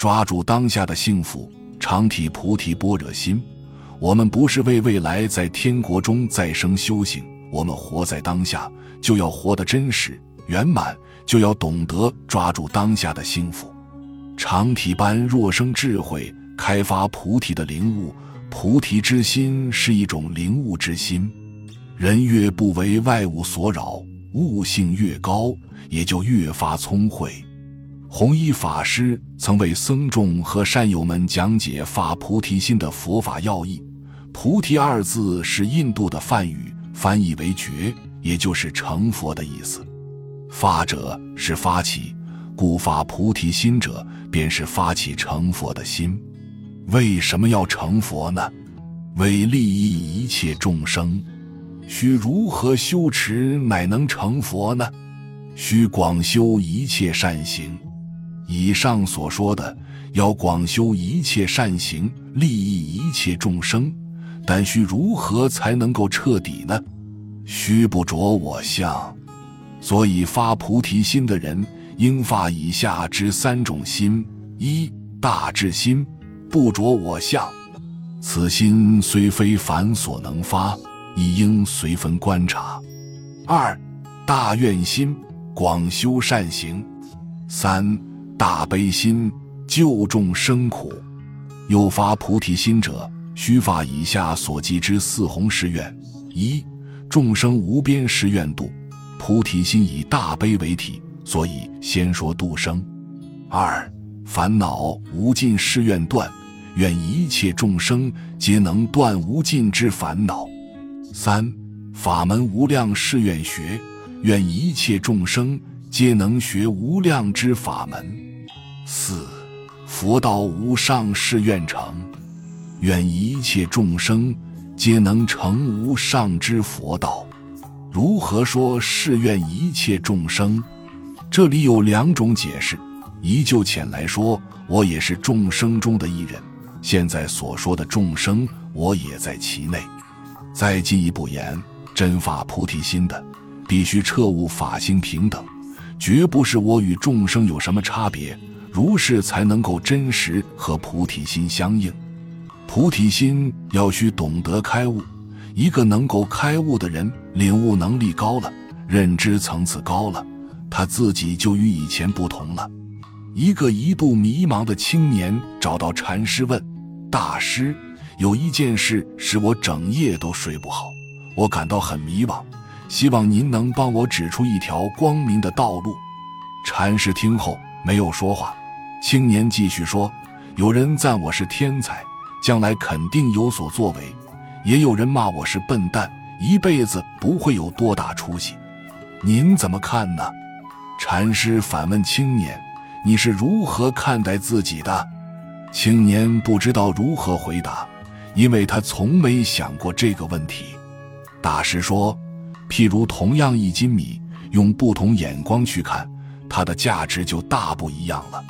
抓住当下的幸福，常体菩提般若心。我们不是为未来在天国中再生修行，我们活在当下，就要活得真实圆满，就要懂得抓住当下的幸福。常体般若生智慧，开发菩提的灵悟。菩提之心是一种灵悟之心。人越不为外物所扰，悟性越高，也就越发聪慧。弘一法师曾为僧众和善友们讲解发菩提心的佛法要义。菩提二字是印度的梵语，翻译为觉，也就是成佛的意思。发者是发起，故发菩提心者便是发起成佛的心。为什么要成佛呢？为利益一切众生。须如何修持，乃能成佛呢？需广修一切善行。以上所说的，要广修一切善行，利益一切众生。但须如何才能够彻底呢？须不着我相。所以发菩提心的人，应发以下之三种心：一大智心，不着我相。此心虽非凡所能发。亦应随分观察。二大愿心，广修善行；三大悲心，救众生苦。有发菩提心者，须发以下所记之四弘誓愿：一众生无边誓愿度。菩提心以大悲为体，所以先说度生。二烦恼无尽誓愿断，愿一切众生皆能断无尽之烦恼。三法门无量誓愿学，愿一切众生皆能学无量之法门。四佛道无上誓愿成，愿一切众生皆能成无上之佛道。如何说誓愿一切众生？这里有两种解释。依就浅来说，我也是众生中的一人。现在所说的众生，我也在其内。再进一步言，真发菩提心的，必须彻悟法性平等，绝不是我与众生有什么差别，如是才能够真实和菩提心相应。菩提心要需懂得开悟，一个能够开悟的人，领悟能力高了，认知层次高了，他自己就与以前不同了。一个一度迷茫的青年找到禅师问：“大师。”有一件事使我整夜都睡不好，我感到很迷茫，希望您能帮我指出一条光明的道路。禅师听后没有说话。青年继续说：“有人赞我是天才，将来肯定有所作为；也有人骂我是笨蛋，一辈子不会有多大出息。您怎么看呢？”禅师反问青年：“你是如何看待自己的？”青年不知道如何回答。因为他从没想过这个问题，大师说：“譬如同样一斤米，用不同眼光去看，它的价值就大不一样了。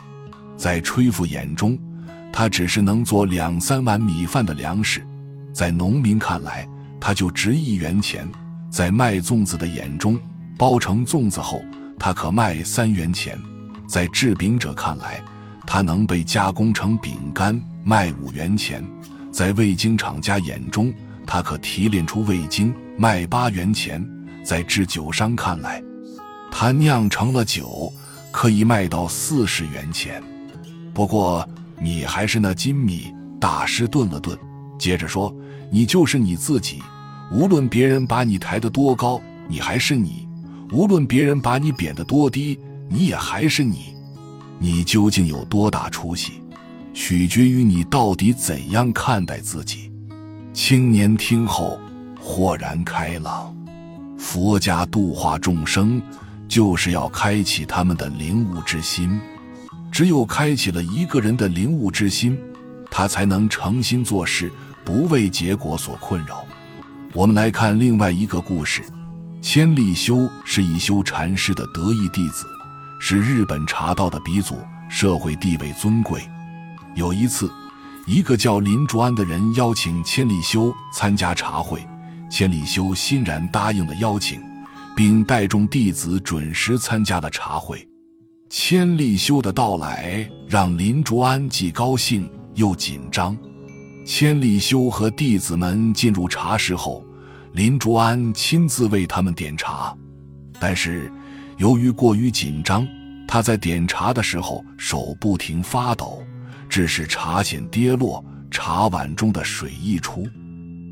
在吹拂眼中，它只是能做两三碗米饭的粮食；在农民看来，它就值一元钱；在卖粽子的眼中，包成粽子后，它可卖三元钱；在制饼者看来，它能被加工成饼干，卖五元钱。”在味精厂家眼中，它可提炼出味精，卖八元钱；在制酒商看来，它酿成了酒，可以卖到四十元钱。不过，你还是那金米。大师顿了顿，接着说：“你就是你自己，无论别人把你抬得多高，你还是你；无论别人把你贬得多低，你也还是你。你究竟有多大出息？”取决于你到底怎样看待自己。青年听后豁然开朗，佛家度化众生，就是要开启他们的灵悟之心。只有开启了一个人的灵悟之心，他才能诚心做事，不为结果所困扰。我们来看另外一个故事：千利休是一休禅师的得意弟子，是日本茶道的鼻祖，社会地位尊贵。有一次，一个叫林竹安的人邀请千里修参加茶会，千里修欣然答应了邀请，并带众弟子准时参加了茶会。千利休的到来让林竹安既高兴又紧张。千利休和弟子们进入茶室后，林竹安亲自为他们点茶，但是由于过于紧张，他在点茶的时候手不停发抖，致使茶筅跌落，茶碗中的水溢出。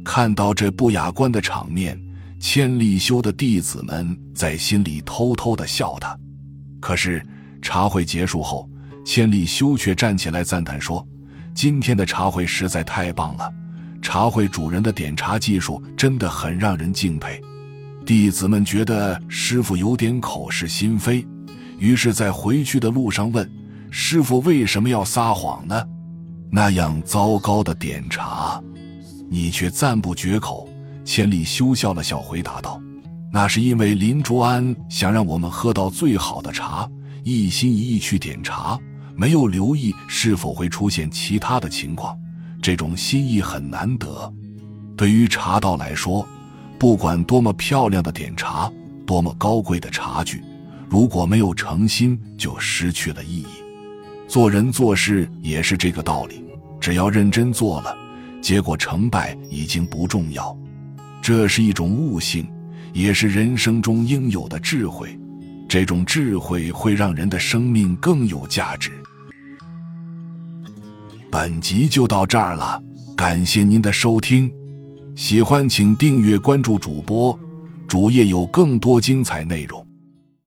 看到这不雅观的场面，千利休的弟子们在心里偷偷的笑他。可是茶会结束后，千利休却站起来赞叹说：“今天的茶会实在太棒了，茶会主人的点茶技术真的很让人敬佩。”弟子们觉得师傅有点口是心非，于是，在回去的路上问：“师傅为什么要撒谎呢？那样糟糕的点茶，你却赞不绝口。”千里休笑了笑，回答道。那是因为林卓安想让我们喝到最好的茶，一心一意去点茶，没有留意是否会出现其他的情况。这种心意很难得。对于茶道来说，不管多么漂亮的点茶，多么高贵的茶具，如果没有诚心，就失去了意义。做人做事也是这个道理，只要认真做了，结果成败已经不重要。这是一种悟性。也是人生中应有的智慧，这种智慧会让人的生命更有价值。本集就到这儿了，感谢您的收听，喜欢请订阅关注主播，主页有更多精彩内容。